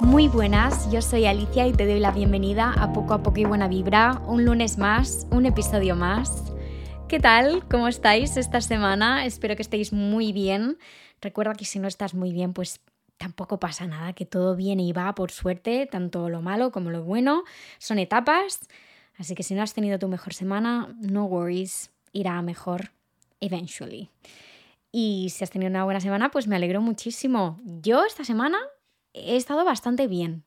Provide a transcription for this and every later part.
Muy buenas, yo soy Alicia y te doy la bienvenida a Poco a Poco y Buena Vibra, un lunes más, un episodio más. ¿Qué tal? ¿Cómo estáis esta semana? Espero que estéis muy bien. Recuerda que si no estás muy bien, pues tampoco pasa nada, que todo viene y va por suerte, tanto lo malo como lo bueno, son etapas. Así que si no has tenido tu mejor semana, no worries, irá mejor eventually. Y si has tenido una buena semana, pues me alegro muchísimo. Yo esta semana he estado bastante bien,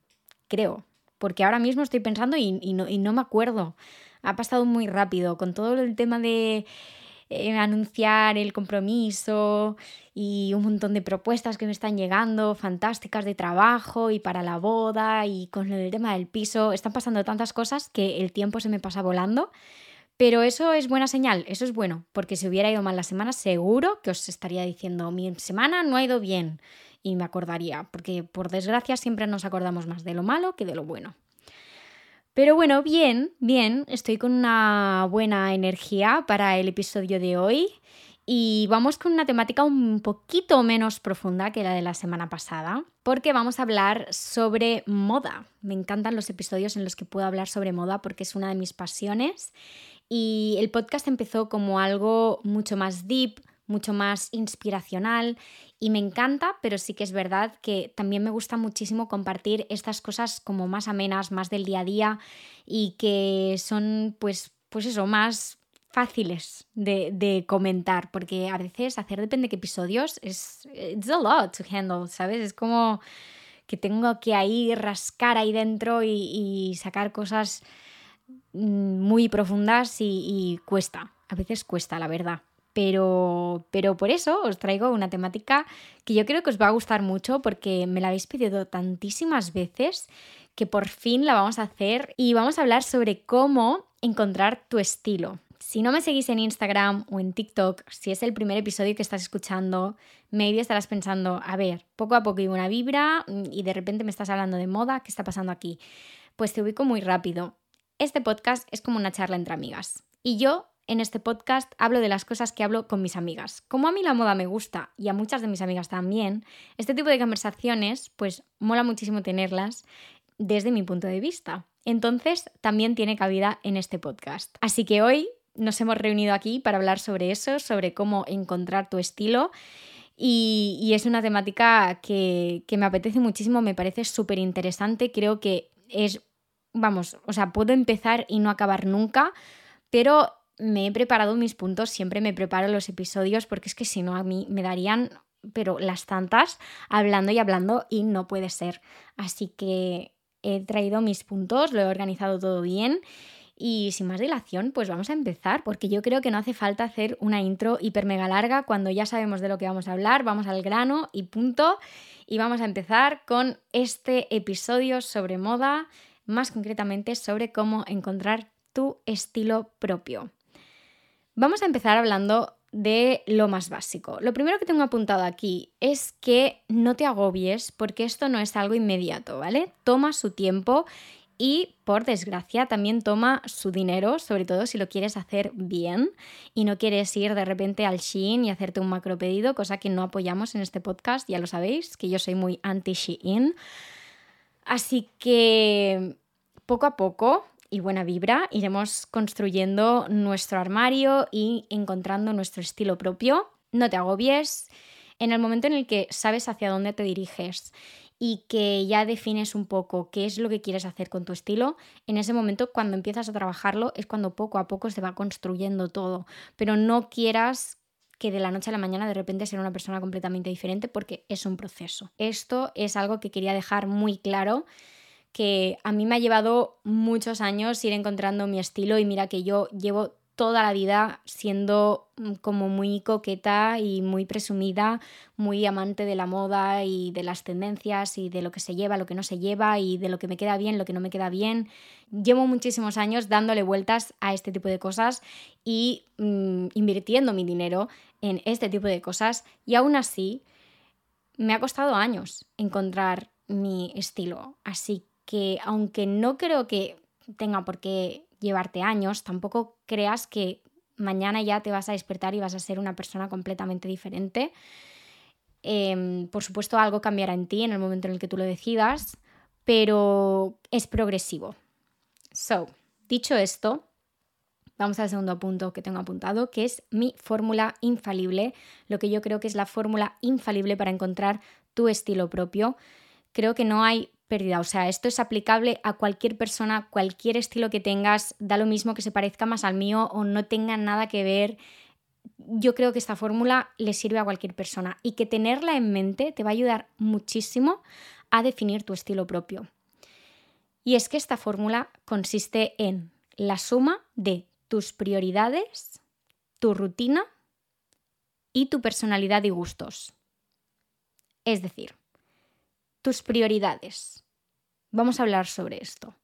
creo, porque ahora mismo estoy pensando y, no, me acuerdo. Ha pasado muy rápido con todo el tema de eh, anunciar el compromiso y un montón de propuestas que me están llegando, fantásticas de trabajo y para la boda y con el tema del piso. Están pasando tantas cosas que el tiempo se me pasa volando. Pero eso es buena señal, eso es bueno, porque si hubiera ido mal la semana, seguro que os estaría diciendo, mi semana no ha ido bien y me acordaría, porque por desgracia siempre nos acordamos más de lo malo que de lo bueno. Pero bueno, bien, bien, estoy con una buena energía para el episodio de hoy y vamos con una temática un poquito menos profunda que la de la semana pasada, porque vamos a hablar sobre moda. Me encantan los episodios en los que puedo hablar sobre moda porque es una de mis pasiones y el podcast empezó como algo mucho más deep, mucho más inspiracional y me encanta, pero sí que es verdad que también me gusta muchísimo compartir estas cosas como más amenas, más del día a día y que son pues, pues eso, más fáciles de, comentar, porque a veces hacer depende de qué episodios es it's a lot to handle, ¿sabes? Es como que tengo que ahí rascar ahí dentro y, sacar cosas muy profundas y cuesta, a veces cuesta, la verdad. Pero, pero por eso os traigo una temática que yo creo que os va a gustar mucho porque me la habéis pedido tantísimas veces que por fin la vamos a hacer y vamos a hablar sobre cómo encontrar tu estilo. Si no me seguís en Instagram o en TikTok, si es el primer episodio que estás escuchando, maybe estarás pensando, a ver, poco a poco hay una vibra y de repente me estás hablando de moda, ¿qué está pasando aquí? Pues te ubico muy rápido. Este podcast es como una charla entre amigas. Y yo en este podcast hablo de las cosas que hablo con mis amigas. Como a mí la moda me gusta y a muchas de mis amigas también, este tipo de conversaciones pues mola muchísimo tenerlas desde mi punto de vista. Entonces también tiene cabida en este podcast. Así que hoy nos hemos reunido aquí para hablar sobre eso, sobre cómo encontrar tu estilo. Y, es una temática que, que me apetece muchísimo, me parece súper interesante. Creo que es, vamos, o sea, puedo empezar y no acabar nunca, pero me he preparado mis puntos, siempre me preparo los episodios porque es que si no a mí me darían, pero las tantas, hablando y hablando y no puede ser. Así que he traído mis puntos, lo he organizado todo bien y sin más dilación, pues vamos a empezar, porque yo creo que no hace falta hacer una intro hiper mega larga cuando ya sabemos de lo que vamos a hablar, vamos al grano y punto. Y vamos a empezar con este episodio sobre moda, más concretamente sobre cómo encontrar tu estilo propio. Vamos a empezar hablando de lo más básico. Lo primero que tengo apuntado aquí es que no te agobies porque esto no es algo inmediato, ¿vale? Toma su tiempo y por desgracia también toma su dinero, sobre todo si lo quieres hacer bien y no quieres ir de repente al Shein y hacerte un macro pedido, cosa que no apoyamos en este podcast, ya lo sabéis, que yo soy muy anti Shein. Así que poco a poco y buena vibra, iremos construyendo nuestro armario y encontrando nuestro estilo propio. No te agobies. En el momento en el que sabes hacia dónde te diriges y que ya defines un poco qué es lo que quieres hacer con tu estilo, en ese momento cuando empiezas a trabajarlo es cuando poco a poco se va construyendo todo. Pero no quieras que de la noche a la mañana de repente ser una persona completamente diferente porque es un proceso. Esto es algo que quería dejar muy claro que a mí me ha llevado muchos años ir encontrando mi estilo y mira que yo llevo toda la vida siendo mm, como muy coqueta y muy presumida, muy amante de la moda y de las tendencias y de lo que se lleva, lo que no se lleva y de lo que me queda bien, lo que no me queda bien. Llevo muchísimos años dándole vueltas a este tipo de cosas y mm, invirtiendo mi dinero en este tipo de cosas y aún así me ha costado años encontrar mi estilo. Así que aunque no creo que tenga por qué llevarte años, tampoco creas que mañana ya te vas a despertar y vas a ser una persona completamente diferente. Em, por supuesto, algo cambiará en ti en el momento en el que tú lo decidas, pero es progresivo. So, dicho esto, vamos al segundo punto que tengo apuntado, que es mi fórmula infalible, lo que yo creo que es la fórmula infalible para encontrar tu estilo propio. Creo que no hay pérdida, o sea, esto es aplicable a cualquier persona, cualquier estilo que tengas, da lo mismo que se parezca más al mío o no tenga nada que ver. Yo creo que esta fórmula le sirve a cualquier persona y que tenerla en mente te va a ayudar muchísimo a definir tu estilo propio. Y es que esta fórmula consiste en la suma de tus prioridades, tu rutina y tu personalidad y gustos. Es decir, tus prioridades. Vamos a hablar sobre esto.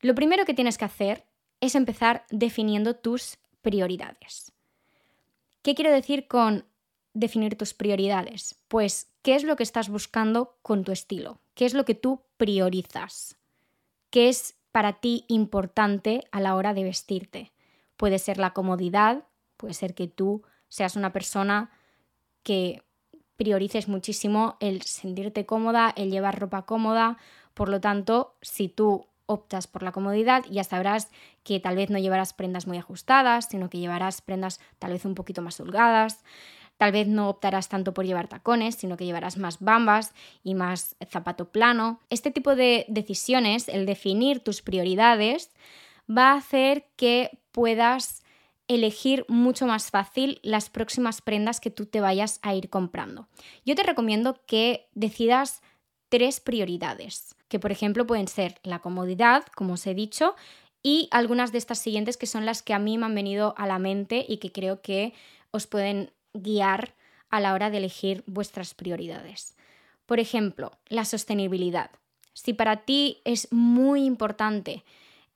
Lo primero que tienes que hacer es empezar definiendo tus prioridades. ¿Qué quiero decir con definir tus prioridades? Pues, ¿qué es lo que estás buscando con tu estilo? ¿Qué es lo que tú priorizas? ¿Qué es para ti importante a la hora de vestirte? Puede ser la comodidad, puede ser que tú seas una persona que priorices muchísimo el sentirte cómoda, el llevar ropa cómoda. Por lo tanto, si tú optas por la comodidad, ya sabrás que tal vez no llevarás prendas muy ajustadas, sino que llevarás prendas tal vez un poquito más holgadas. Tal vez no optarás tanto por llevar tacones, sino que llevarás más bambas y más zapato plano. Este tipo de decisiones, el definir tus prioridades, va a hacer que puedas elegir mucho más fácil las próximas prendas que tú te vayas a ir comprando. Yo te recomiendo que decidas tres prioridades, que por ejemplo pueden ser la comodidad, como os he dicho, y algunas de estas siguientes que son las que a mí me han venido a la mente y que creo que os pueden guiar a la hora de elegir vuestras prioridades. Por ejemplo, la sostenibilidad. Si para ti es muy importante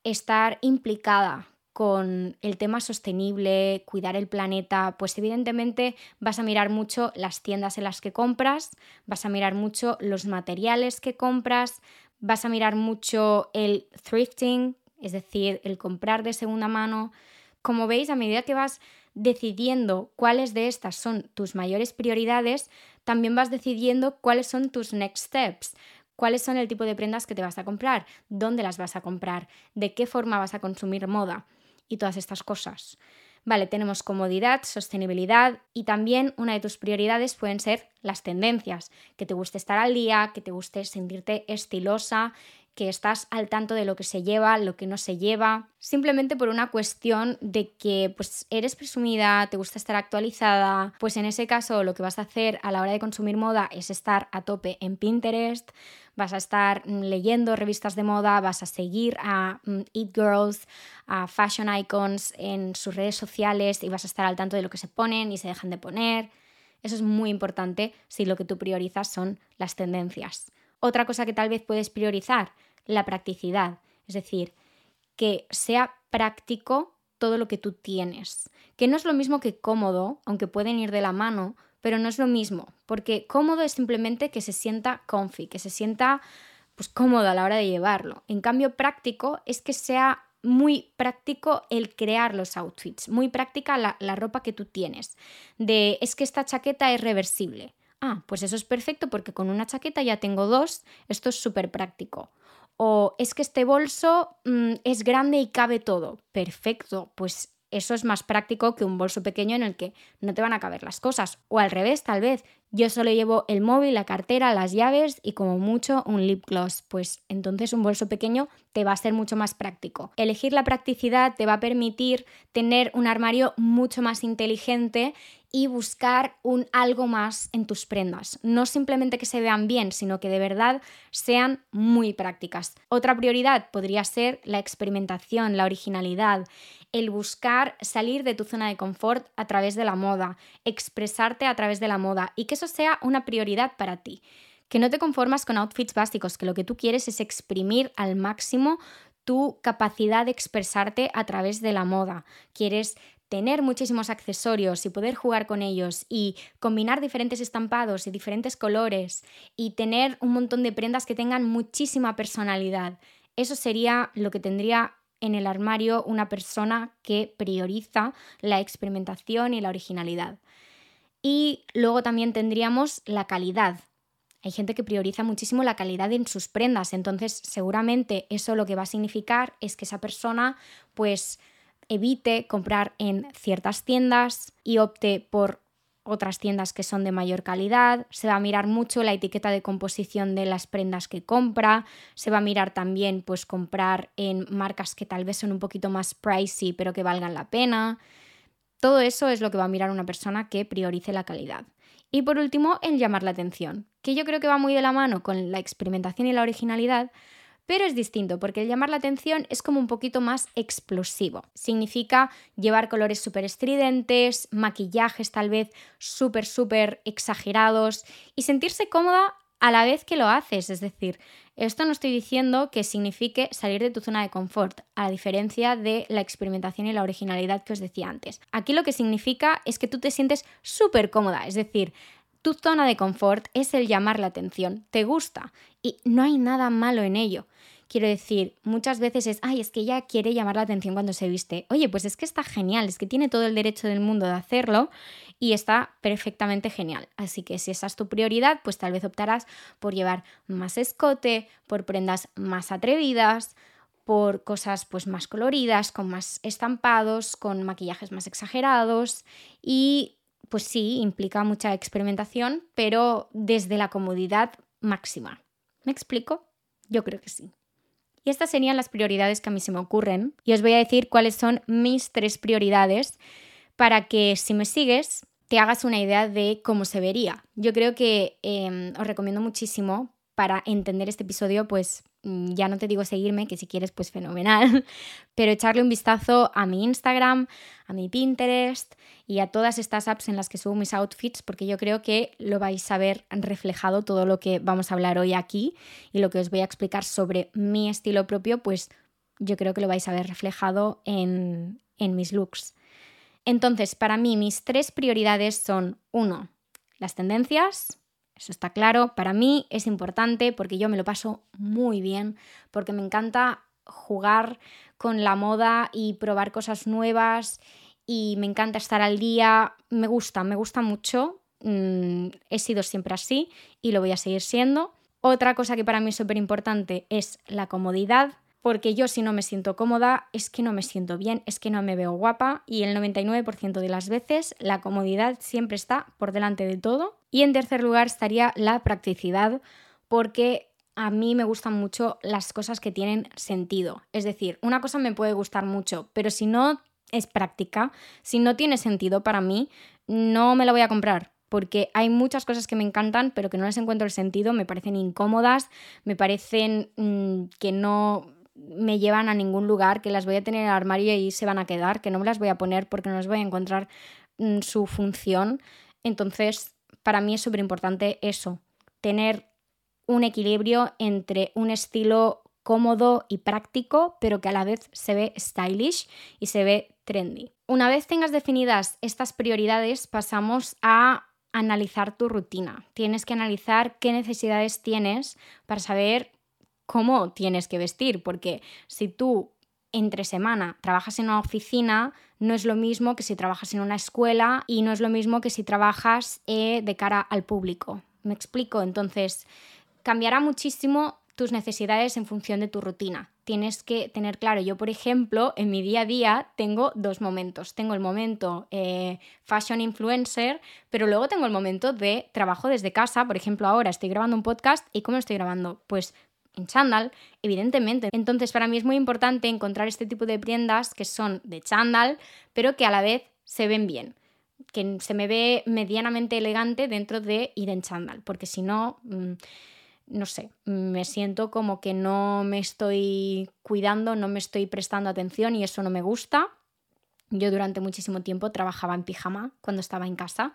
estar implicada con el tema sostenible, cuidar el planeta, pues evidentemente vas a mirar mucho las tiendas en las que compras, vas a mirar mucho los materiales que compras, vas a mirar mucho el thrifting, es decir, el comprar de segunda mano. Como veis, a medida que vas decidiendo cuáles de estas son tus mayores prioridades, también vas decidiendo cuáles son tus next steps cuáles son el tipo de prendas que te vas a comprar, dónde las vas a comprar, de qué forma vas a consumir moda y todas estas cosas. Vale, tenemos comodidad, sostenibilidad y también una de tus prioridades pueden ser las tendencias, que te guste estar al día, que te guste sentirte estilosa, que estás al tanto de lo que se lleva, lo que no se lleva, simplemente por una cuestión de que pues eres presumida, te gusta estar actualizada, pues en ese caso lo que vas a hacer a la hora de consumir moda es estar a tope en Pinterest, vas a estar mm, leyendo revistas de moda, vas a seguir a mm, Eat Girls, a Fashion Icons en sus redes sociales y vas a estar al tanto de lo que se ponen y se dejan de poner. Eso es muy importante si lo que tú priorizas son las tendencias. Otra cosa que tal vez puedes priorizar, la practicidad, es decir, que sea práctico todo lo que tú tienes, que no es lo mismo que cómodo, aunque pueden ir de la mano, pero no es lo mismo, porque cómodo es simplemente que se sienta comfy, que se sienta pues cómodo a la hora de llevarlo. En cambio, práctico es que sea muy práctico el crear los outfits, muy práctica la, la ropa que tú tienes. De es que esta chaqueta es reversible. Ah, pues eso es perfecto porque con una chaqueta ya tengo dos, esto es súper práctico. O es que este bolso mm, es grande y cabe todo. Perfecto, pues eso es más práctico que un bolso pequeño en el que no te van a caber las cosas. O al revés, tal vez. Yo solo llevo el móvil, la cartera, las llaves y como mucho un lip gloss. Pues entonces un bolso pequeño te va a ser mucho más práctico. Elegir la practicidad te va a permitir tener un armario mucho más inteligente y buscar un algo más en tus prendas. No simplemente que se vean bien, sino que de verdad sean muy prácticas. Otra prioridad podría ser la experimentación, la originalidad, el buscar salir de tu zona de confort a través de la moda, expresarte a través de la moda y que eso sea una prioridad para ti. Que no te conformas con outfits básicos, que lo que tú quieres es exprimir al máximo tu capacidad de expresarte a través de la moda. Quieres tener muchísimos accesorios y poder jugar con ellos y combinar diferentes estampados y diferentes colores y tener un montón de prendas que tengan muchísima personalidad. Eso sería lo que tendría en el armario una persona que prioriza la experimentación y la originalidad. Y luego también tendríamos la calidad. Hay gente que prioriza muchísimo la calidad en sus prendas, entonces seguramente eso lo que va a significar es que esa persona pues evite comprar en ciertas tiendas y opte por otras tiendas que son de mayor calidad, se va a mirar mucho la etiqueta de composición de las prendas que compra, se va a mirar también pues comprar en marcas que tal vez son un poquito más pricey pero que valgan la pena. Todo eso es lo que va a mirar una persona que priorice la calidad. Y por último, el llamar la atención, que yo creo que va muy de la mano con la experimentación y la originalidad, pero es distinto porque el llamar la atención es como un poquito más explosivo. Significa llevar colores súper estridentes, maquillajes tal vez súper, súper exagerados y sentirse cómoda a la vez que lo haces. Es decir, esto no estoy diciendo que signifique salir de tu zona de confort, a diferencia de la experimentación y la originalidad que os decía antes. Aquí lo que significa es que tú te sientes súper cómoda, es decir, tu zona de confort es el llamar la atención, te gusta y no hay nada malo en ello. Quiero decir, muchas veces es, ay, es que ella quiere llamar la atención cuando se viste. Oye, pues es que está genial, es que tiene todo el derecho del mundo de hacerlo y está perfectamente genial. Así que si esa es tu prioridad, pues tal vez optarás por llevar más escote, por prendas más atrevidas, por cosas pues más coloridas, con más estampados, con maquillajes más exagerados y pues sí, implica mucha experimentación, pero desde la comodidad máxima. ¿Me explico? Yo creo que sí. Y estas serían las prioridades que a mí se me ocurren. Y os voy a decir cuáles son mis tres prioridades para que si me sigues te hagas una idea de cómo se vería. Yo creo que em, os recomiendo muchísimo para entender este episodio, pues ya no te digo seguirme, que si quieres, pues fenomenal, pero echarle un vistazo a mi Instagram, a mi Pinterest y a todas estas apps en las que subo mis outfits, porque yo creo que lo vais a ver reflejado todo lo que vamos a hablar hoy aquí y lo que os voy a explicar sobre mi estilo propio, pues yo creo que lo vais a ver reflejado en, en mis looks. Entonces, para mí, mis tres prioridades son, uno, las tendencias, eso está claro, para mí es importante porque yo me lo paso muy bien, porque me encanta jugar con la moda y probar cosas nuevas y me encanta estar al día, me gusta, me gusta mucho, mm, he sido siempre así y lo voy a seguir siendo. Otra cosa que para mí es súper importante es la comodidad, porque yo si no me siento cómoda es que no me siento bien, es que no me veo guapa y el 99% de las veces la comodidad siempre está por delante de todo. Y en tercer lugar estaría la practicidad, porque a mí me gustan mucho las cosas que tienen sentido. Es decir, una cosa me puede gustar mucho, pero si no es práctica, si no tiene sentido para mí, no me la voy a comprar. Porque hay muchas cosas que me encantan, pero que no les encuentro el sentido, me parecen incómodas, me parecen mm, que no me llevan a ningún lugar, que las voy a tener en el armario y se van a quedar, que no me las voy a poner porque no les voy a encontrar mm, su función. Entonces, para mí es súper importante eso, tener un equilibrio entre un estilo cómodo y práctico, pero que a la vez se ve stylish y se ve trendy. Una vez tengas definidas estas prioridades, pasamos a analizar tu rutina. Tienes que analizar qué necesidades tienes para saber cómo tienes que vestir, porque si tú entre semana trabajas en una oficina, no es lo mismo que si trabajas en una escuela y no es lo mismo que si trabajas eh, de cara al público. ¿Me explico? Entonces, cambiará muchísimo tus necesidades en función de tu rutina. Tienes que tener claro, yo por ejemplo, en mi día a día tengo dos momentos. Tengo el momento eh, fashion influencer, pero luego tengo el momento de trabajo desde casa. Por ejemplo, ahora estoy grabando un podcast y ¿cómo estoy grabando? Pues en chándal, evidentemente. Entonces, para mí es muy importante encontrar este tipo de prendas que son de chándal, pero que a la vez se ven bien que se me ve medianamente elegante dentro de ir en chándal, porque si no, mm, no sé, me siento como que no me estoy cuidando, no me estoy prestando atención y eso no me gusta. Yo durante muchísimo tiempo trabajaba en pijama cuando estaba en casa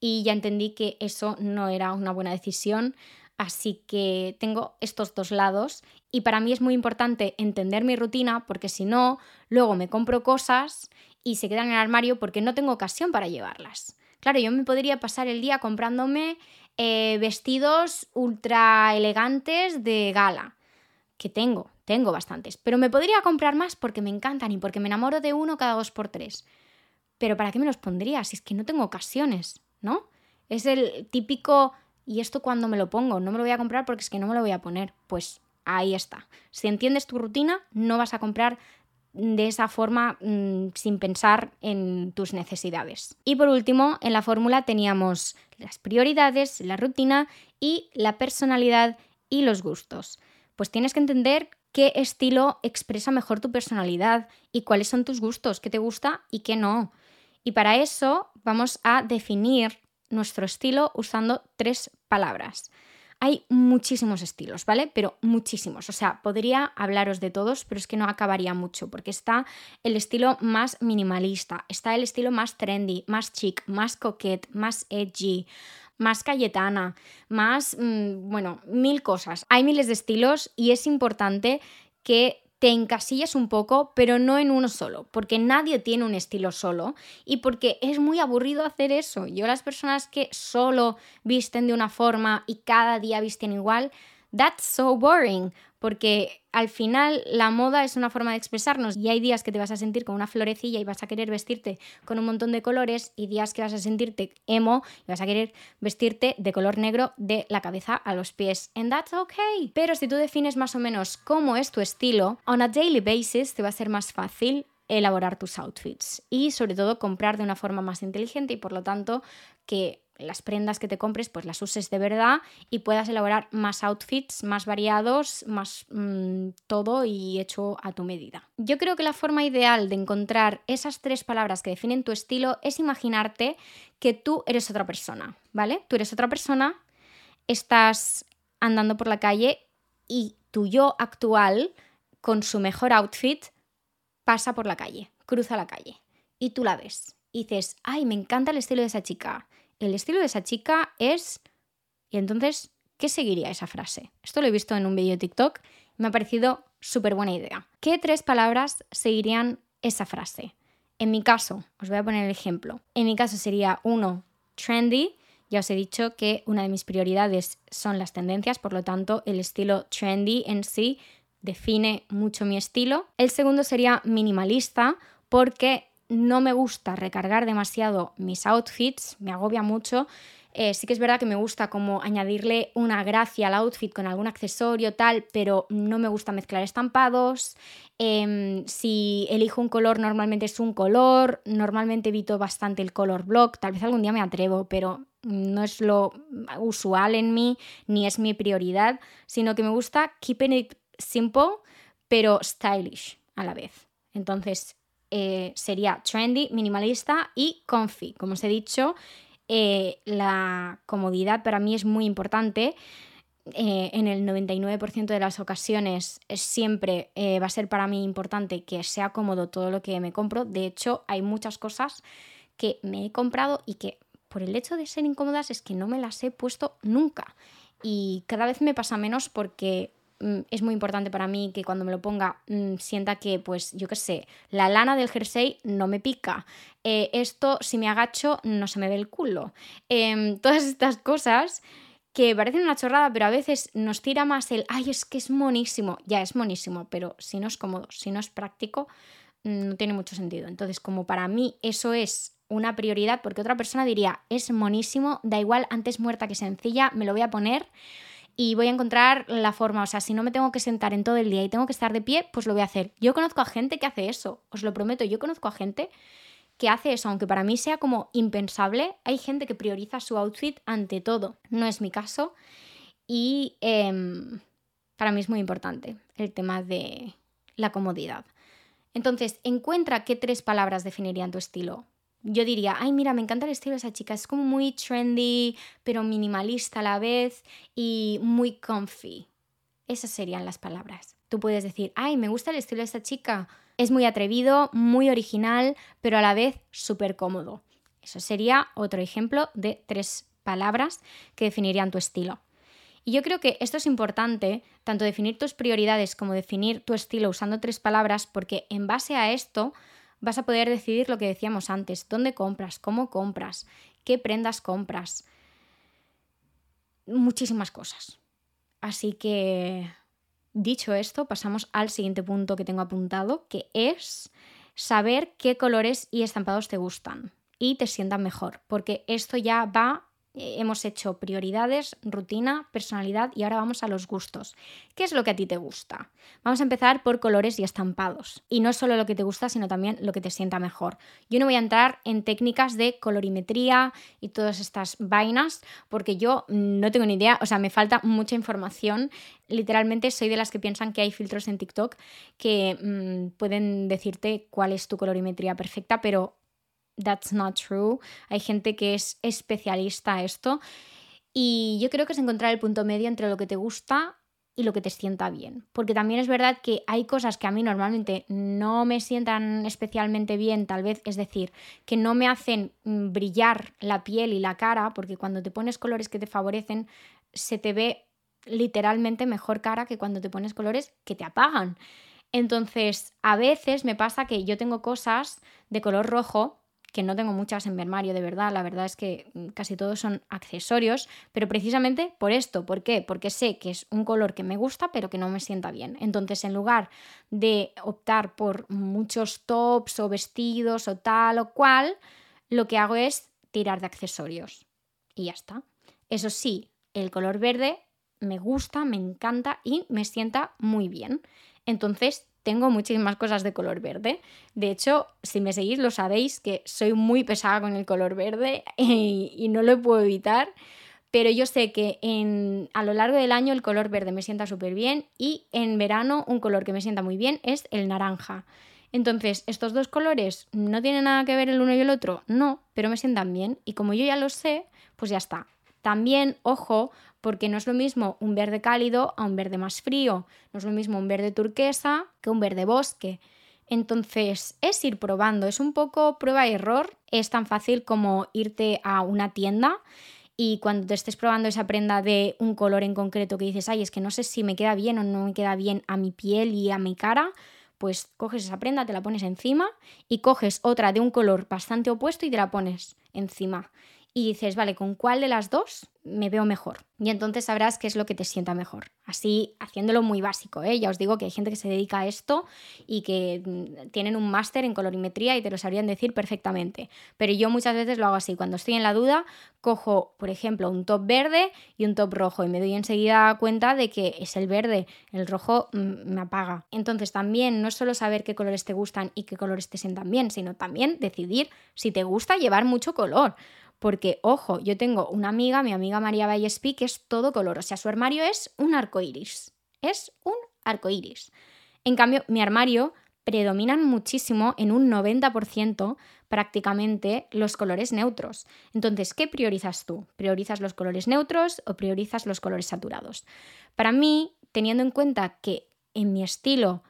y ya entendí que eso no era una buena decisión. Así que tengo estos dos lados y para mí es muy importante entender mi rutina porque si no, luego me compro cosas y se quedan en el armario porque no tengo ocasión para llevarlas. Claro, yo me podría pasar el día comprándome eh, vestidos ultra elegantes de gala, que tengo, tengo bastantes, pero me podría comprar más porque me encantan y porque me enamoro de uno cada dos por tres. Pero ¿para qué me los pondría si es que no tengo ocasiones, ¿no? Es el típico, ¿y esto cuando me lo pongo? No me lo voy a comprar porque es que no me lo voy a poner. Pues ahí está. Si entiendes tu rutina, no vas a comprar de esa forma mm, sin pensar en tus necesidades. Y por último, en la fórmula teníamos las prioridades, la rutina y la personalidad y los gustos. Pues tienes que entender qué estilo expresa mejor tu personalidad y cuáles son tus gustos, qué te gusta y qué no. Y para eso vamos a definir nuestro estilo usando tres palabras. Hay muchísimos estilos, ¿vale? Pero muchísimos. O sea, podría hablaros de todos, pero es que no acabaría mucho, porque está el estilo más minimalista, está el estilo más trendy, más chic, más coquette, más edgy, más cayetana, más, mm, bueno, mil cosas. Hay miles de estilos y es importante que te encasillas un poco, pero no en uno solo, porque nadie tiene un estilo solo y porque es muy aburrido hacer eso. Yo las personas que solo visten de una forma y cada día visten igual, that's so boring, porque al final la moda es una forma de expresarnos y hay días que te vas a sentir con una florecilla y vas a querer vestirte con un montón de colores y días que vas a sentirte emo y vas a querer vestirte de color negro de la cabeza a los pies. And that's okay. Pero si tú defines más o menos cómo es tu estilo, on a daily basis te va a ser más fácil elaborar tus outfits y sobre todo comprar de una forma más inteligente y por lo tanto que las prendas que te compres pues las uses de verdad y puedas elaborar más outfits más variados, más mm, todo y hecho a tu medida. Yo creo que la forma ideal de encontrar esas tres palabras que definen tu estilo es imaginarte que tú eres otra persona, ¿vale? Tú eres otra persona, estás andando por la calle y tu yo actual con su mejor outfit pasa por la calle, cruza la calle y tú la ves y dices, ay, me encanta el estilo de esa chica el estilo de esa chica es... Y entonces, ¿qué seguiría esa frase? Esto lo he visto en un vídeo de TikTok y me ha parecido súper buena idea. ¿Qué tres palabras seguirían esa frase? En mi caso, os voy a poner el ejemplo. En mi caso sería uno, trendy. Ya os he dicho que una de mis prioridades son las tendencias, por lo tanto, el estilo trendy en sí define mucho mi estilo. El segundo sería minimalista, porque no me gusta recargar demasiado mis outfits, me agobia mucho. Eh, sí que es verdad que me gusta como añadirle una gracia al outfit con algún accesorio tal, pero no me gusta mezclar estampados. Em, si elijo un color, normalmente es un color. Normalmente evito bastante el color block. Tal vez algún día me atrevo, pero no es lo usual en mí, ni es mi prioridad, sino que me gusta keeping it simple, pero stylish a la vez. Entonces, eh, sería trendy, minimalista y comfy. Como os he dicho, eh, la comodidad para mí es muy importante. Eh, en el 99% de las ocasiones siempre va a ser para mí importante que sea cómodo todo lo que me compro. De hecho, hay muchas cosas que me he comprado y que por el hecho de ser incómodas es que no me las he puesto nunca. Y cada vez me pasa menos porque es muy importante para mí que cuando me lo ponga mm, sienta que, pues, yo qué sé, la lana del jersey no me pica. Eh, esto, si me agacho, no se me ve el culo. Em, todas estas cosas que parecen una chorrada, pero a veces nos tira más el, ay, es que es monísimo. Ya es monísimo, pero si no es cómodo, si no es práctico, mm, no tiene mucho sentido. Entonces, como para mí eso es una prioridad, porque otra persona diría, es monísimo, da igual, antes muerta que sencilla, me lo voy a poner y voy a encontrar la forma. O sea, si no me tengo que sentar en todo el día y tengo que estar de pie, pues lo voy a hacer. Yo conozco a gente que hace eso, os lo prometo, yo conozco a gente que hace eso, aunque para mí sea como impensable, hay gente que prioriza su outfit ante todo. No es mi caso y em, para mí es muy importante el tema de la comodidad. Entonces, encuentra qué tres palabras definirían tu estilo yo diría, ay, mira, me encanta el estilo de esa chica, es como muy trendy, pero minimalista a la vez y muy comfy. Esas serían las palabras. Tú puedes decir, ay, me gusta el estilo de esa chica, es muy atrevido, muy original, pero a la vez súper cómodo. Eso sería otro ejemplo de tres palabras que definirían tu estilo. Y yo creo que esto es importante, tanto definir tus prioridades como definir tu estilo usando tres palabras, porque en base a esto vas a poder decidir lo que decíamos antes, dónde compras, cómo compras, qué prendas compras, muchísimas cosas. Así que Dicho esto, pasamos al siguiente punto que tengo apuntado, que es saber qué colores y estampados te gustan y te sientan mejor, porque esto ya va hemos hecho prioridades, rutina, personalidad y ahora vamos a los gustos. ¿Qué es lo que a ti te gusta? Vamos a empezar por colores y estampados. Y no solo lo que te gusta, sino también lo que te sienta mejor. Yo no voy a entrar en técnicas de colorimetría y todas estas vainas porque yo no tengo ni idea, o sea, me falta mucha información. Literalmente soy de las que piensan que hay filtros en TikTok que mm, pueden decirte cuál es tu colorimetría perfecta, pero that's not true. Hay gente que es especialista a esto. Y yo creo que es encontrar el punto medio entre lo que te gusta y lo que te sienta bien. Porque también es verdad que hay cosas que a mí normalmente no me sientan especialmente bien, tal vez, es decir, que no me hacen mm, brillar la piel y la cara, porque cuando te pones colores que te favorecen, se te ve literalmente mejor cara que cuando te pones colores que te apagan. Entonces, a veces me pasa que yo tengo cosas de color rojo que no tengo muchas en mi de verdad, la verdad es que mm, casi todos son accesorios, pero precisamente por esto, ¿por qué? Porque sé que es un color que me gusta, pero que no me sienta bien. Entonces, en lugar de optar por muchos tops o vestidos o tal o cual, lo que hago es tirar de accesorios. Y ya está. Eso sí, el color verde me gusta, me encanta y me sienta muy bien. Entonces tengo muchísimas cosas de color verde. De hecho, si me seguís lo sabéis que soy muy pesada con el color verde y, no lo puedo evitar. Pero yo sé que en, a lo largo del año el color verde me sienta súper bien y en verano un color que me sienta muy bien es el naranja. Entonces, ¿estos dos colores no tienen nada que ver el uno y el otro? No, pero me sientan bien y como yo ya lo sé, pues ya está. También, ojo, porque no es lo mismo un verde cálido a un verde más frío, no es lo mismo un verde turquesa que un verde bosque. Entonces es ir probando, es un poco prueba y error, es tan fácil como irte a una tienda y cuando te estés probando esa prenda de un color en concreto que dices, ay, es que no sé si me queda bien o no me queda bien a mi piel y a mi cara, pues coges esa prenda, te la pones encima y coges otra de un color bastante opuesto y te la pones encima y dices, vale, ¿con cuál de las dos me veo mejor? Y entonces sabrás qué es lo que te sienta mejor. Así, haciéndolo muy básico, ¿eh? Ya os digo que hay gente que se dedica a esto y que mm, tienen un máster en colorimetría y te lo sabrían decir perfectamente. Pero yo muchas veces lo hago así. Cuando estoy en la duda, cojo, por ejemplo, un top verde y un top rojo y me doy enseguida cuenta de que es el verde. El rojo mm, me apaga. Entonces también no es solo saber qué colores te gustan y qué colores te sientan bien, sino también decidir si te gusta llevar mucho color. Porque, ojo, yo tengo una amiga, mi amiga María Vallespi, que es todo color. O sea, su armario es un arco iris. Es un arco iris. En cambio, mi armario predominan muchísimo en un 90% prácticamente los colores neutros. Entonces, ¿qué priorizas tú? ¿Priorizas los colores neutros o priorizas los colores saturados? Para mí, teniendo en cuenta que en mi estilo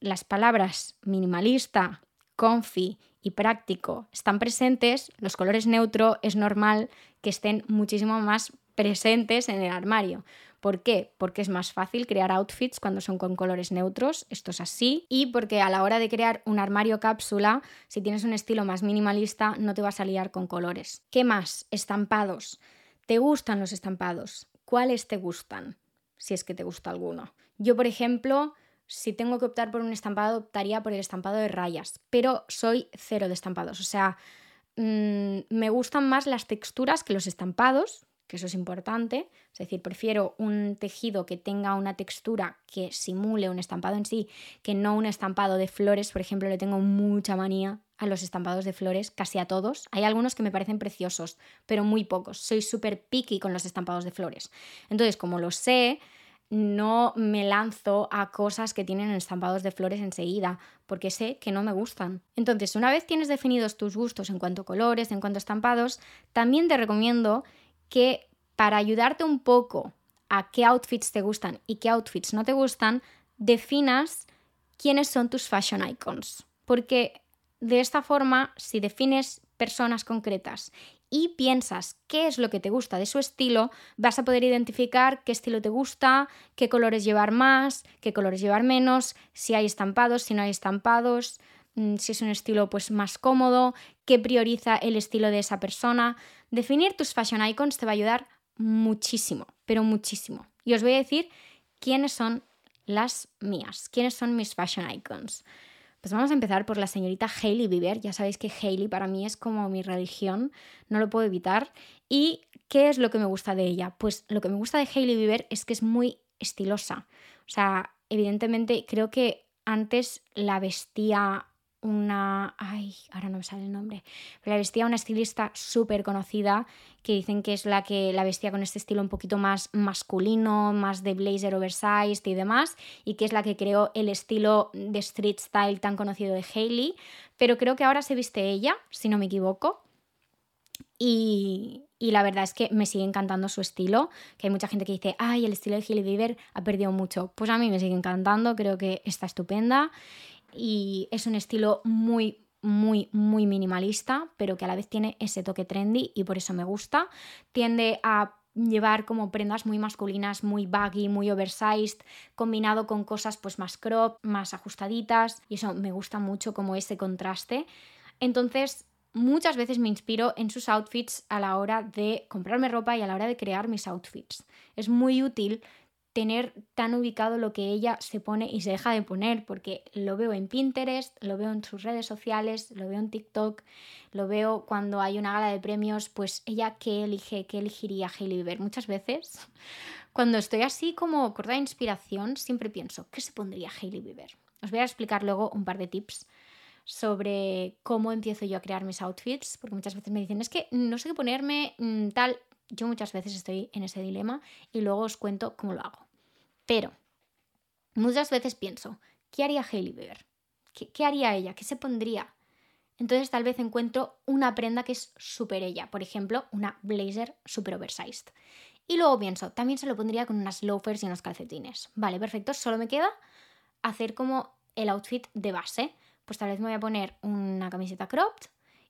las palabras minimalista, comfy y práctico están presentes, los colores neutro es normal que estén muchísimo más presentes en el armario. ¿Por qué? Porque es más fácil crear outfits cuando son con colores neutros, esto es así, y porque a la hora de crear un armario cápsula, si tienes un estilo más minimalista, no te vas a liar con colores. ¿Qué más? Estampados. ¿Te gustan los estampados? ¿Cuáles te gustan? Si es que te gusta alguno. Yo, por ejemplo, si tengo que optar por un estampado, optaría por el estampado de rayas, pero soy cero de estampados. O sea, mm, me gustan más las texturas que los estampados, que eso es importante. Es decir, prefiero un tejido que tenga una textura que simule un estampado en sí, que no un estampado de flores. Por ejemplo, le tengo mucha manía a los estampados de flores, casi a todos. Hay algunos que me parecen preciosos, pero muy pocos. Soy súper picky con los estampados de flores. Entonces, como lo sé, no me lanzo a cosas que tienen estampados de flores enseguida, porque sé que no me gustan. Entonces, una vez tienes definidos tus gustos en cuanto a colores, en cuanto a estampados, también te recomiendo que para ayudarte un poco a qué outfits te gustan y qué outfits no te gustan, definas quiénes son tus fashion icons. Porque de esta forma, si defines personas concretas y piensas qué es lo que te gusta de su estilo, vas a poder identificar qué estilo te gusta, qué colores llevar más, qué colores llevar menos, si hay estampados, si no hay estampados, mm, si es un estilo pues más cómodo, qué prioriza el estilo de esa persona. Definir tus fashion icons te va a ayudar muchísimo, pero muchísimo. Y os voy a decir quiénes son las mías. ¿Quiénes son mis fashion icons? Pues vamos a empezar por la señorita Hailey Bieber. Ya sabéis que Hailey para mí es como mi religión, no lo puedo evitar. ¿Y qué es lo que me gusta de ella? Pues lo que me gusta de Hailey Bieber es que es muy estilosa. O sea, evidentemente creo que antes la vestía una... Ay, ahora no me sale el nombre. Pero la vestía una estilista súper conocida que dicen que es la que la vestía con este estilo un poquito más masculino, más de blazer oversized y demás, y que es la que creó el estilo de street style tan conocido de Hailey. Pero creo que ahora se viste ella, si no me equivoco. Y, y, la verdad es que me sigue encantando su estilo, que hay mucha gente que dice, ay, el estilo de Hailey Bieber ha perdido mucho. Pues a mí me sigue encantando, creo que está estupenda y es un estilo muy, muy, muy minimalista, pero que a la vez tiene ese toque trendy y por eso me gusta. Tiende a llevar como prendas muy masculinas, muy baggy, muy oversized, combinado con cosas pues más crop, más ajustaditas y eso me gusta mucho como ese contraste. Entonces, muchas veces me inspiro en sus outfits a la hora de comprarme ropa y a la hora de crear mis outfits. Es muy útil tener tan ubicado lo que ella se pone y se deja de poner, porque lo veo en Pinterest, lo veo en sus redes sociales, lo veo en TikTok, lo veo cuando hay una gala de premios, pues ella qué elige, qué elegiría Hailey Bieber. Muchas veces, cuando estoy así como corta de inspiración, siempre pienso, ¿qué se pondría Hailey Bieber? Os voy a explicar luego un par de tips sobre cómo empiezo yo a crear mis outfits, porque muchas veces me dicen, es que no sé qué ponerme, mm, tal, yo muchas veces estoy en ese dilema y luego os cuento cómo lo hago. Pero muchas veces pienso, ¿qué haría Hailey Bieber? ¿Qué, haría ella? ¿Qué se pondría? Entonces tal vez encuentro una prenda que es súper ella, por ejemplo, una blazer super oversized. Y luego pienso, también se lo pondría con unas loafers y unos calcetines. Vale, perfecto, solo me queda hacer como el outfit de base. Pues tal vez me voy a poner una camiseta cropped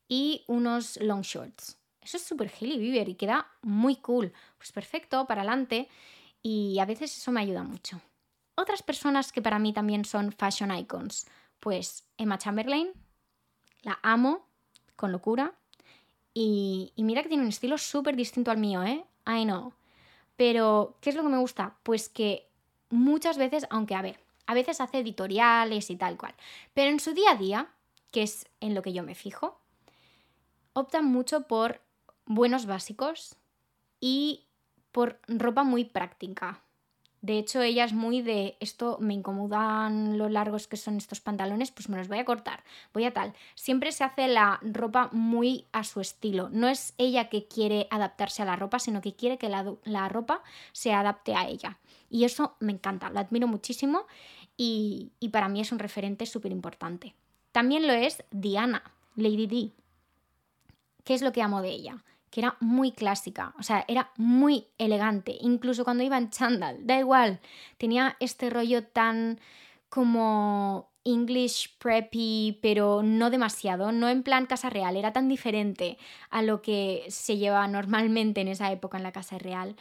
y unos long shorts. Eso es súper Hailey Bieber y queda muy cool. Pues perfecto, para adelante. Y a veces eso me ayuda mucho. Otras personas que para mí también son fashion icons. Pues Emma Chamberlain, la amo con locura. Y, y mira que tiene un estilo súper distinto al mío, ¿eh? I know. Pero, ¿qué es lo que me gusta? Pues que muchas veces, aunque a ver, a veces hace editoriales y tal cual, pero en su día a día, que es en lo que yo me fijo, optan mucho por buenos básicos y por ropa muy práctica. De hecho, ella es muy de esto me incomodan lo largos que son estos pantalones, pues me los voy a cortar, voy a tal. Siempre se hace la ropa muy a su estilo. No es ella que quiere adaptarse a la ropa, sino que quiere que la, la ropa se adapte a ella. Y eso me encanta, lo admiro muchísimo y, y para mí es un referente súper importante. También lo es Diana, Lady D. ¿Qué es lo que amo de ella? que era muy clásica, o sea, era muy elegante, incluso cuando iba en chándal, da igual, tenía este rollo tan como English preppy, pero no demasiado, no en plan casa real, era tan diferente a lo que se lleva normalmente en esa época en la casa real.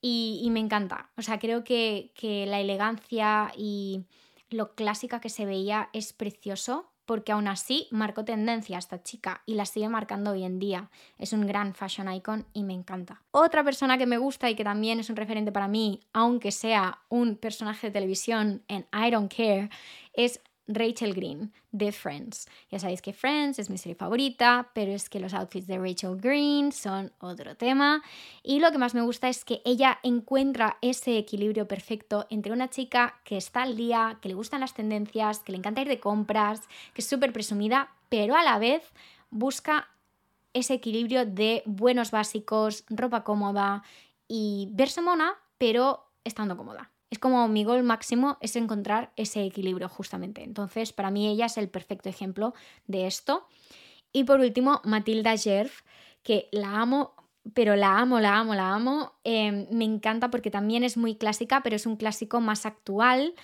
Y, me encanta, o sea, creo que, que la elegancia y lo clásica que se veía es precioso porque aún así marcó tendencia esta chica y la sigue marcando hoy en día. Es un gran fashion icon y me encanta. Otra persona que me gusta y que también es un referente para mí, aunque sea un personaje de televisión en I Don't Care, es Rachel Green de Friends. Ya sabéis que Friends es mi serie favorita, pero es que los outfits de Rachel Green son otro tema. Y lo que más me gusta es que ella encuentra ese equilibrio perfecto entre una chica que está al día, que le gustan las tendencias, que le encanta ir de compras, que es súper presumida, pero a la vez busca ese equilibrio de buenos básicos, ropa cómoda y verse mona, pero estando cómoda. Es como mi gol máximo es encontrar ese equilibrio justamente. Entonces, para mí ella es el perfecto ejemplo de esto. Y por último, Matilda Jerf, que la amo, pero la amo, la amo, la amo. Em, me encanta porque también es muy clásica, pero es un clásico más actual,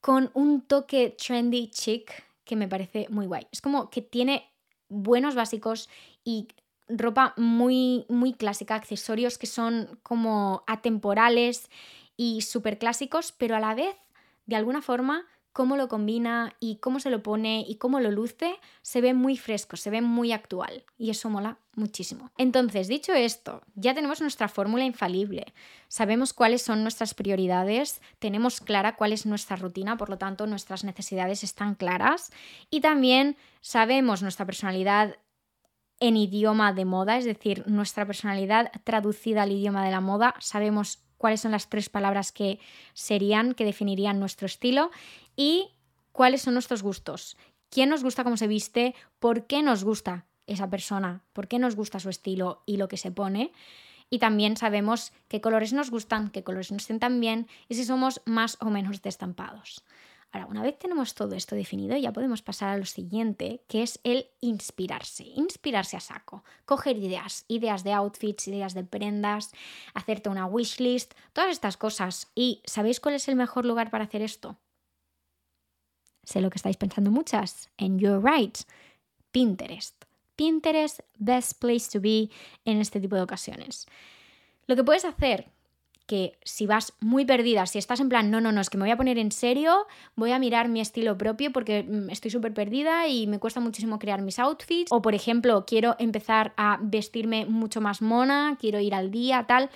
con un toque trendy chic que me parece muy guay. Es como que tiene buenos básicos y ropa muy, muy clásica, accesorios que son como atemporales y súper clásicos, pero a la vez, de alguna forma, cómo lo combina y cómo se lo pone y cómo lo luce, se ve muy fresco, se ve muy actual y eso mola muchísimo. Entonces, dicho esto, ya tenemos nuestra fórmula infalible, sabemos cuáles son nuestras prioridades, tenemos clara cuál es nuestra rutina, por lo tanto nuestras necesidades están claras y también sabemos nuestra personalidad en idioma de moda, es decir, nuestra personalidad traducida al idioma de la moda, sabemos cuáles son las tres palabras que serían, que definirían nuestro estilo y cuáles son nuestros gustos. ¿Quién nos gusta cómo se viste? ¿Por qué nos gusta esa persona? ¿Por qué nos gusta su estilo y lo que se pone? Y también sabemos qué colores nos gustan, qué colores nos sientan bien y si somos más o menos destampados. Ahora, una vez tenemos todo esto definido, ya podemos pasar a lo siguiente, que es el inspirarse. Inspirarse a saco. Coger ideas, ideas de outfits, ideas de prendas, hacerte una wishlist, todas estas cosas. ¿Y sabéis cuál es el mejor lugar para hacer esto? Sé lo que estáis pensando muchas. En You're Right. Pinterest. Pinterest, best place to be en este tipo de ocasiones. Lo que puedes hacer que si vas muy perdida, si estás en plan, no, no, no, es que me voy a poner en serio, voy a mirar mi estilo propio porque mm, estoy súper perdida y me cuesta muchísimo crear mis outfits, o por ejemplo, quiero empezar a vestirme mucho más mona, quiero ir al día, tal,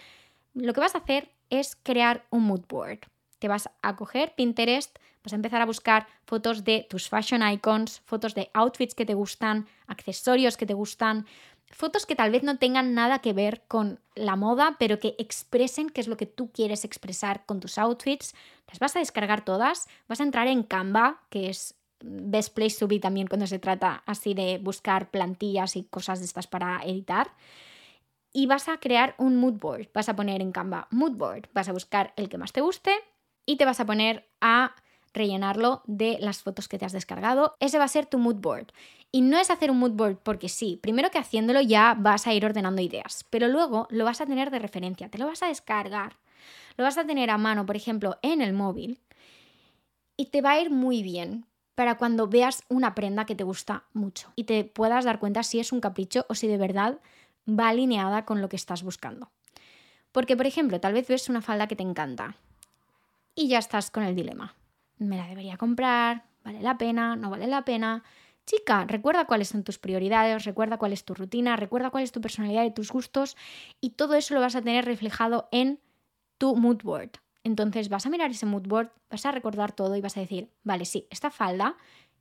lo que vas a hacer es crear un mood board. Te vas a coger Pinterest, vas a empezar a buscar fotos de tus fashion icons, fotos de outfits que te gustan, accesorios que te gustan, fotos que tal vez no tengan nada que ver con la moda, pero que expresen qué es lo que tú quieres expresar con tus outfits. Las vas a descargar todas, vas a entrar en Canva, que es best place to be también cuando se trata así de buscar plantillas y cosas de estas para editar. Y vas a crear un mood board. Vas a poner en Canva mood board. Vas a buscar el que más te guste y te vas a poner a rellenarlo de las fotos que te has descargado. Ese va a ser tu mood board. Y no es hacer un mood board porque sí, primero que haciéndolo ya vas a ir ordenando ideas, pero luego lo vas a tener de referencia, te lo vas a descargar, lo vas a tener a mano, por ejemplo, en el móvil, y te va a ir muy bien para cuando veas una prenda que te gusta mucho y te puedas dar cuenta si es un capricho o si de verdad va alineada con lo que estás buscando. Porque, por ejemplo, tal vez ves una falda que te encanta y ya estás con el dilema. ¿Me la debería comprar? ¿Vale la pena? ¿No vale la pena? Chica, recuerda cuáles son tus prioridades, recuerda cuál es tu rutina, recuerda cuál es tu personalidad y tus gustos y todo eso lo vas a tener reflejado en tu mood board. Entonces vas a mirar ese mood board, vas a recordar todo y vas a decir, vale, sí, esta falda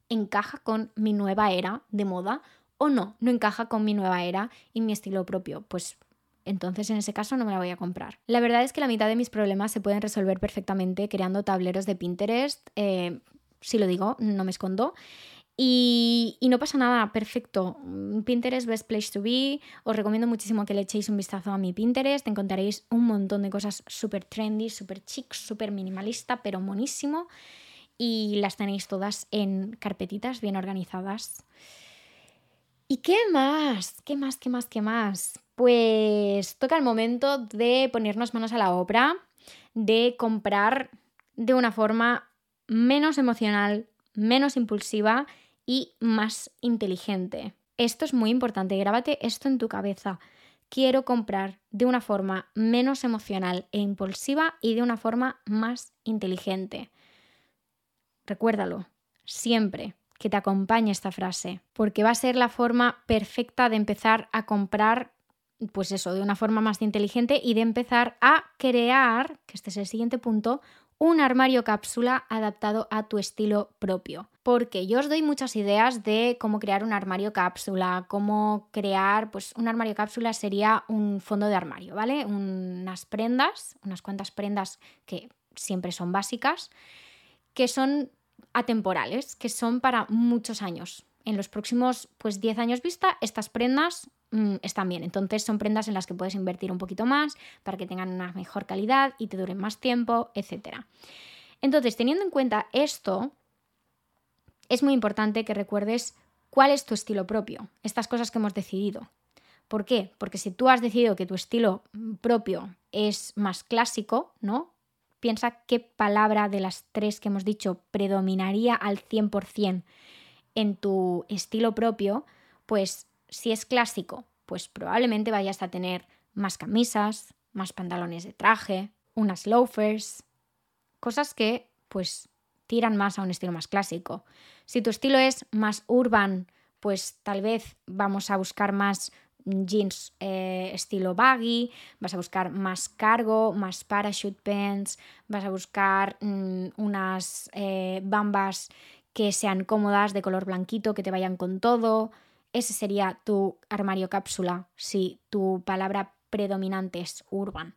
encaja con mi nueva era de moda o no, no encaja con mi nueva era y mi estilo propio. Pues entonces en ese caso no me la voy a comprar. La verdad es que la mitad de mis problemas se pueden resolver perfectamente creando tableros de Pinterest. Eh, si lo digo, no me escondo. Y, no pasa nada, perfecto. Pinterest, best place to be. Os recomiendo muchísimo que le echéis un vistazo a mi Pinterest. Encontraréis un montón de cosas súper trendy, súper chic, súper minimalista, pero monísimo. Y las tenéis todas en carpetitas bien organizadas. ¿Y qué más? ¿Qué más? ¿Qué más? ¿Qué más? Pues toca el momento de ponernos manos a la obra, de comprar de una forma menos emocional, menos impulsiva y más inteligente. Esto es muy importante, grábate esto en tu cabeza. Quiero comprar de una forma menos emocional e impulsiva y de una forma más inteligente. Recuérdalo, siempre que te acompañe esta frase, porque va a ser la forma perfecta de empezar a comprar, pues eso, de una forma más inteligente y de empezar a crear, que este es el siguiente punto, un armario cápsula adaptado a tu estilo propio. Porque yo os doy muchas ideas de cómo crear un armario cápsula, cómo crear, pues un armario cápsula sería un fondo de armario, ¿vale? Unas prendas, unas cuantas prendas que siempre son básicas, que son atemporales, que son para muchos años. En los próximos pues 10 años vista, estas prendas Mm, están bien. Entonces son prendas en las que puedes invertir un poquito más para que tengan una mejor calidad y te duren más tiempo, etc. Entonces, teniendo en cuenta esto, es muy importante que recuerdes cuál es tu estilo propio, estas cosas que hemos decidido. ¿Por qué? Porque si tú has decidido que tu estilo propio es más clásico, ¿no? Piensa qué palabra de las tres que hemos dicho predominaría al 100% en tu estilo propio, pues si es clásico, pues probablemente vayas a tener más camisas, más pantalones de traje, unas loafers, cosas que pues tiran más a un estilo más clásico. Si tu estilo es más urban, pues tal vez vamos a buscar más jeans eh, estilo baggy, vas a buscar más cargo, más parachute pants, vas a buscar mm, unas eh, bambas que sean cómodas, de color blanquito, que te vayan con todo. Ese sería tu armario cápsula si tu palabra predominante es urban.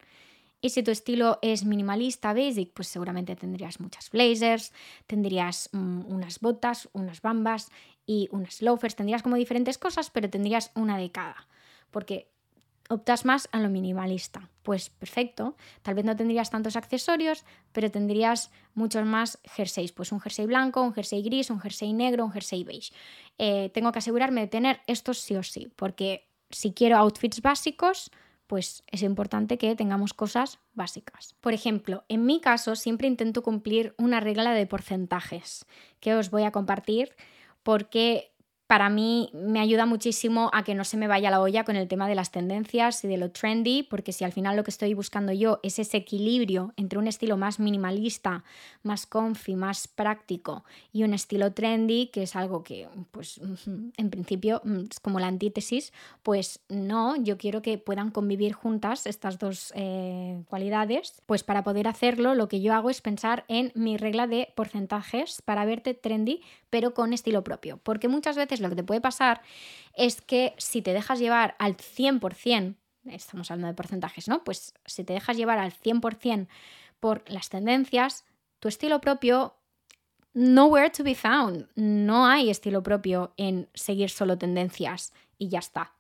Y si tu estilo es minimalista, basic, pues seguramente tendrías muchas blazers, tendrías mm, unas botas, unas bambas y unas loafers, tendrías como diferentes cosas, pero tendrías una de cada porque optas más a lo minimalista. Pues perfecto, tal vez no tendrías tantos accesorios, pero tendrías muchos más jerseys. Pues un jersey blanco, un jersey gris, un jersey negro, un jersey beige. Eh, tengo que asegurarme de tener estos sí o sí, porque si quiero outfits básicos, pues es importante que tengamos cosas básicas. Por ejemplo, en mi caso siempre intento cumplir una regla de porcentajes que os voy a compartir porque para mí me ayuda muchísimo a que no se me vaya la olla con el tema de las tendencias y de lo trendy, porque si al final lo que estoy buscando yo es ese equilibrio entre un estilo más minimalista, más comfy, más práctico y un estilo trendy, que es algo que, pues, en principio mm, es como la antítesis, pues no, yo quiero que puedan convivir juntas estas dos eh, cualidades, pues para poder hacerlo lo que yo hago es pensar en mi regla de porcentajes para verte trendy, pero con estilo propio, porque muchas veces lo que te puede pasar es que si te dejas llevar al 100%, estamos hablando de porcentajes, ¿no? Pues si te dejas llevar al 100% por las tendencias, tu estilo propio, nowhere to be found. No hay estilo propio en seguir solo tendencias y ya está.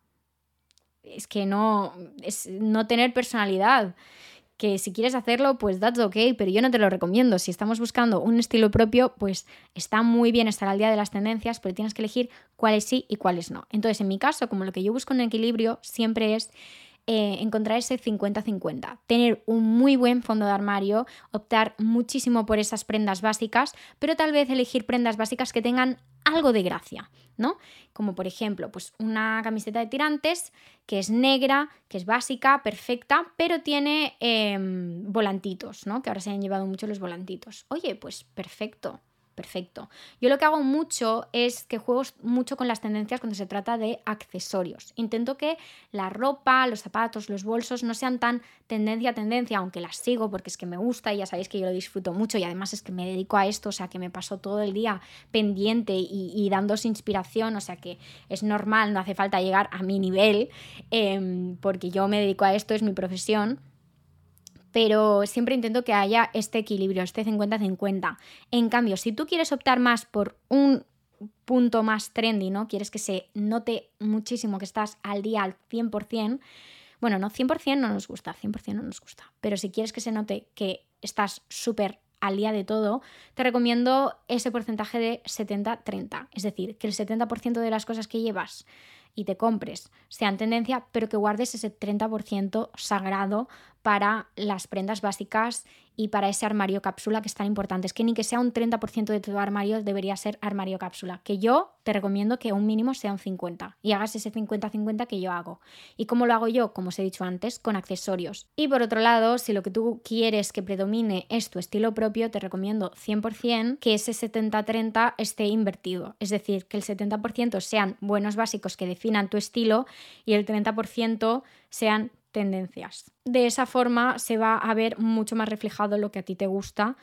Es que no, es no tener personalidad que si quieres hacerlo, pues that's ok, pero yo no te lo recomiendo. Si estamos buscando un estilo propio, pues está muy bien estar al día de las tendencias, pero tienes que elegir cuáles sí y cuáles no. Entonces, en mi caso, como lo que yo busco en equilibrio siempre es eh, encontrar ese 50-50, tener un muy buen fondo de armario, optar muchísimo por esas prendas básicas, pero tal vez elegir prendas básicas que tengan algo de gracia, ¿no? Como por ejemplo, pues una camiseta de tirantes que es negra, que es básica, perfecta, pero tiene em, volantitos, ¿no? Que ahora se han llevado mucho los volantitos. Oye, pues perfecto, perfecto. Yo lo que hago mucho es que juego mucho con las tendencias cuando se trata de accesorios. Intento que la ropa, los zapatos, los bolsos no sean tan tendencia a tendencia, aunque las sigo porque es que me gusta y ya sabéis que yo lo disfruto mucho y además es que me dedico a esto, o sea que me paso todo el día pendiente y, dándose inspiración, o sea que es normal, no hace falta llegar a mi nivel em, porque yo me dedico a esto, es mi profesión pero siempre intento que haya este equilibrio, este 50-50. En cambio, si tú quieres optar más por un punto más trendy, ¿no? Quieres que se note muchísimo que estás al día al 100%, bueno, no 100% no nos gusta, 100% no nos gusta, pero si quieres que se note que estás súper al día de todo, te recomiendo ese porcentaje de 70-30, es decir, que el 70% de las cosas que llevas y te compres sean tendencia, pero que guardes ese 30% sagrado para las prendas básicas y para ese armario cápsula que es tan importante. Es que ni que sea un 30% de tu armario debería ser armario cápsula, que yo te recomiendo que un mínimo sea un 50 y hagas ese 50-50 que yo hago. ¿Y cómo lo hago yo? Como os he dicho antes, con accesorios. Y por otro lado, si lo que tú quieres que predomine es tu estilo propio, te recomiendo 100% que ese 70-30 esté invertido. Es decir, que el 70% sean buenos básicos que definan tu estilo y el 30% sean tendencias. De esa forma se va a ver mucho más reflejado lo que a ti te gusta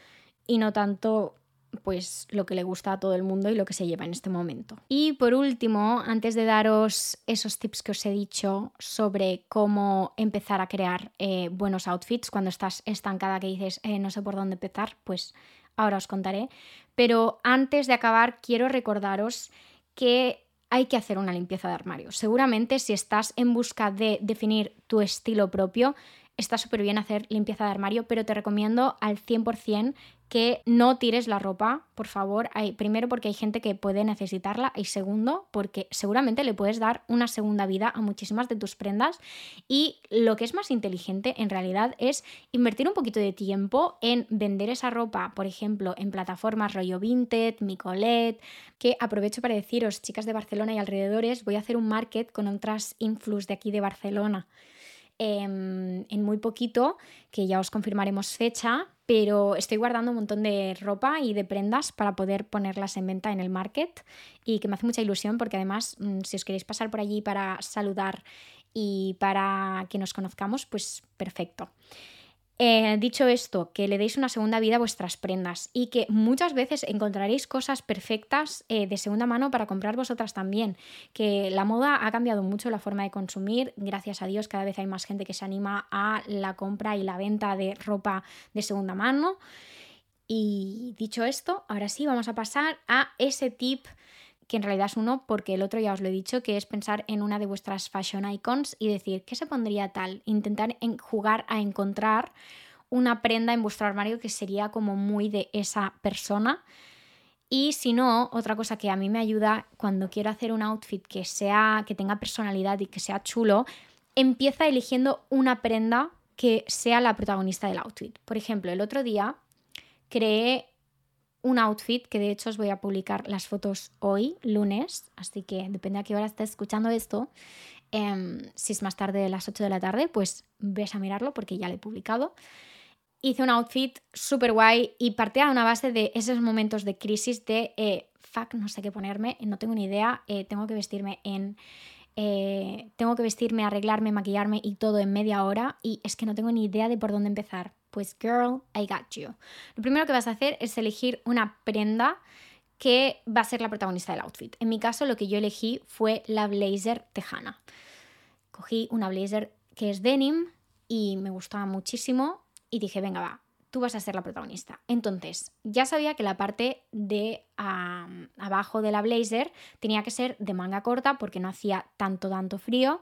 y no tanto pues lo que le gusta a todo el mundo y lo que se lleva en este momento. Y por último, antes de daros esos tips que os he dicho sobre cómo empezar a crear eh, buenos outfits cuando estás estancada que dices eh, no sé por dónde empezar, pues ahora os contaré. Pero antes de acabar, quiero recordaros que hay que hacer una limpieza de armario. Seguramente si estás en busca de definir tu estilo propio, está súper bien hacer limpieza de armario, pero te recomiendo al 100% que no tires la ropa, por favor. Primero porque hay gente que puede necesitarla y segundo porque seguramente le puedes dar una segunda vida a muchísimas de tus prendas y lo que es más inteligente en realidad es invertir un poquito de tiempo en vender esa ropa, por ejemplo, en plataformas rollo Vinted, Micolet, que aprovecho para deciros, chicas de Barcelona y alrededores, voy a hacer un market con otras influx de aquí de Barcelona em, en muy poquito, que ya os confirmaremos fecha, pero estoy guardando un montón de ropa y de prendas para poder ponerlas en venta en el market y que me hace mucha ilusión porque además mm, si os queréis pasar por allí para saludar y para que nos conozcamos, pues perfecto. Eh, dicho esto, que le deis una segunda vida a vuestras prendas y que muchas veces encontraréis cosas perfectas eh, de segunda mano para comprar vosotras también. Que la moda ha cambiado mucho la forma de consumir. Gracias a Dios, cada vez hay más gente que se anima a la compra y la venta de ropa de segunda mano. Y dicho esto, ahora sí vamos a pasar a ese tip que en realidad es uno porque el otro ya os lo he dicho, que es pensar en una de vuestras fashion icons y decir, ¿qué se pondría tal? Intentar jugar a encontrar una prenda en vuestro armario que sería como muy de esa persona. Y si no, otra cosa que a mí me ayuda cuando quiero hacer un outfit que sea que tenga personalidad y que sea chulo, empieza eligiendo una prenda que sea la protagonista del outfit. Por ejemplo, el otro día creé un outfit que de hecho os voy a publicar las fotos hoy, lunes, así que depende a qué hora estés escuchando esto. Em, si es más tarde de las 8 de la tarde, pues ves a mirarlo porque ya lo he publicado. Hice un outfit súper guay y partía de una base de esos momentos de crisis de eh, fuck, no sé qué ponerme, no tengo ni idea, eh, tengo que vestirme en eh, tengo que vestirme, arreglarme, maquillarme y todo en media hora y es que no tengo ni idea de por dónde empezar. Pues girl, I got you. Lo primero que vas a hacer es elegir una prenda que va a ser la protagonista del outfit. En mi caso lo que yo elegí fue la blazer tejana. Cogí una blazer que es denim y me gustaba muchísimo y dije, venga, va, tú vas a ser la protagonista. Entonces, ya sabía que la parte de abajo de la blazer tenía que ser de manga corta porque no hacía tanto, tanto frío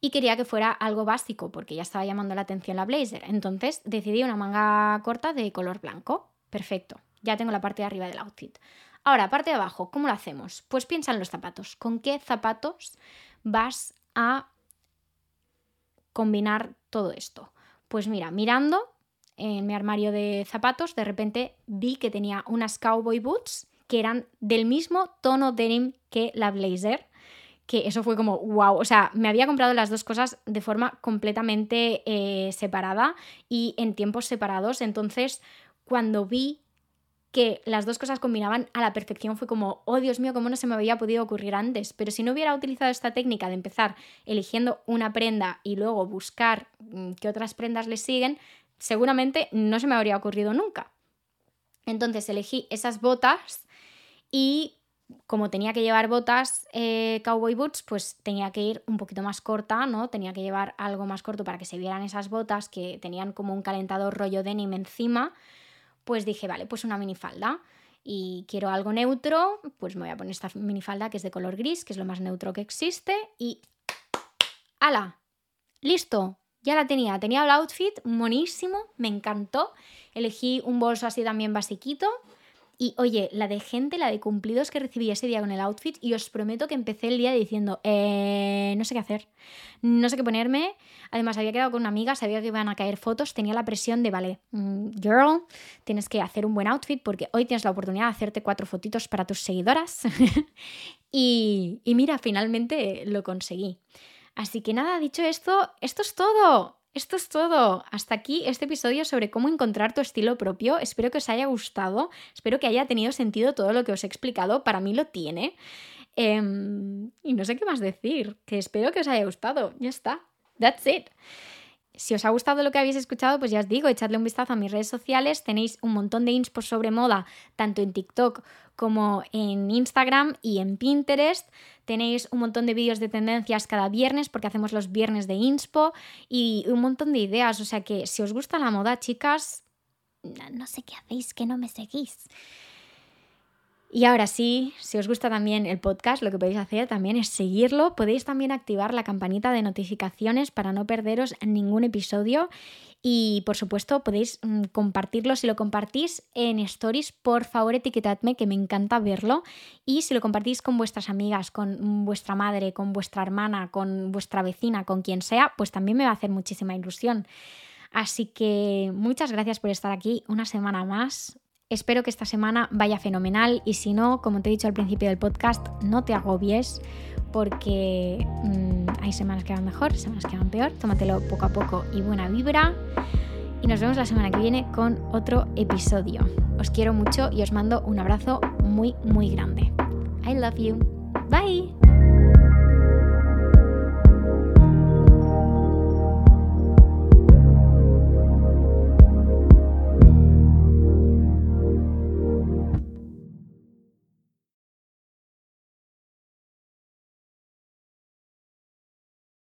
y quería que fuera algo básico porque ya estaba llamando la atención la blazer. Entonces, decidí una manga corta de color blanco. Perfecto, ya tengo la parte de arriba del outfit. Ahora, parte de abajo, ¿cómo lo hacemos? Pues piensa en los zapatos. ¿Con qué zapatos vas a combinar todo esto? Pues mira, mirando en mi armario de zapatos, de repente vi que tenía unas cowboy boots que eran del mismo tono denim que la blazer, que eso fue como wow, o sea, me había comprado las dos cosas de forma completamente eh, separada y en tiempos separados, entonces cuando vi que las dos cosas combinaban a la perfección fue como, oh Dios mío, cómo no se me había podido ocurrir antes. Pero si no hubiera utilizado esta técnica de empezar eligiendo una prenda y luego buscar mm, qué otras prendas le siguen, seguramente no se me habría ocurrido nunca. Entonces elegí esas botas y como tenía que llevar botas eh, cowboy boots, pues tenía que ir un poquito más corta, ¿no? Tenía que llevar algo más corto para que se vieran esas botas que tenían como un calentador rollo denim encima. Pues dije, vale, pues una minifalda. Y quiero algo neutro, pues me voy a poner esta minifalda que es de color gris, que es lo más neutro que existe. Y... ¡Hala! ¡Listo! Ya la tenía, tenía el outfit monísimo, me encantó. Elegí un bolso así también basiquito. Y oye, la de gente, la de cumplidos que recibí ese día con el outfit, y os prometo que empecé el día diciendo, eh, no sé qué hacer, no sé qué ponerme. Además, había quedado con una amiga, sabía que iban a caer fotos, tenía la presión de, vale, mm, girl, tienes que hacer un buen outfit porque hoy tienes la oportunidad de hacerte cuatro fotitos para tus seguidoras. y, y mira, finalmente lo conseguí. Así que nada, dicho esto, esto es todo. Esto es todo. Hasta aquí este episodio sobre cómo encontrar tu estilo propio. Espero que os haya gustado. Espero que haya tenido sentido todo lo que os he explicado. Para mí lo tiene. Em, y no sé qué más decir. Que espero que os haya gustado. Ya está. That's it. Si os ha gustado lo que habéis escuchado, pues ya os digo, echadle un vistazo a mis redes sociales. Tenéis un montón de inspo sobre moda, tanto en TikTok como en Instagram y en Pinterest. Tenéis un montón de vídeos de tendencias cada viernes porque hacemos los viernes de inspo y un montón de ideas. O sea que si os gusta la moda, chicas, no sé qué hacéis que no me seguís. Y ahora sí, si os gusta también el podcast, lo que podéis hacer también es seguirlo. Podéis también activar la campanita de notificaciones para no perderos ningún episodio. Y por supuesto, podéis mm, compartirlo. Si lo compartís en stories, por favor etiquetadme, que me encanta verlo. Y si lo compartís con vuestras amigas, con vuestra madre, con vuestra hermana, con vuestra vecina, con quien sea, pues también me va a hacer muchísima ilusión. Así que muchas gracias por estar aquí una semana más Espero que esta semana vaya fenomenal y si no, como te he dicho al principio del podcast, no te agobies porque mm, hay semanas que van mejor, semanas que van peor. Tómatelo poco a poco y buena vibra. Y nos vemos la semana que viene con otro episodio. Os quiero mucho y os mando un abrazo muy, muy grande. I love you. Bye.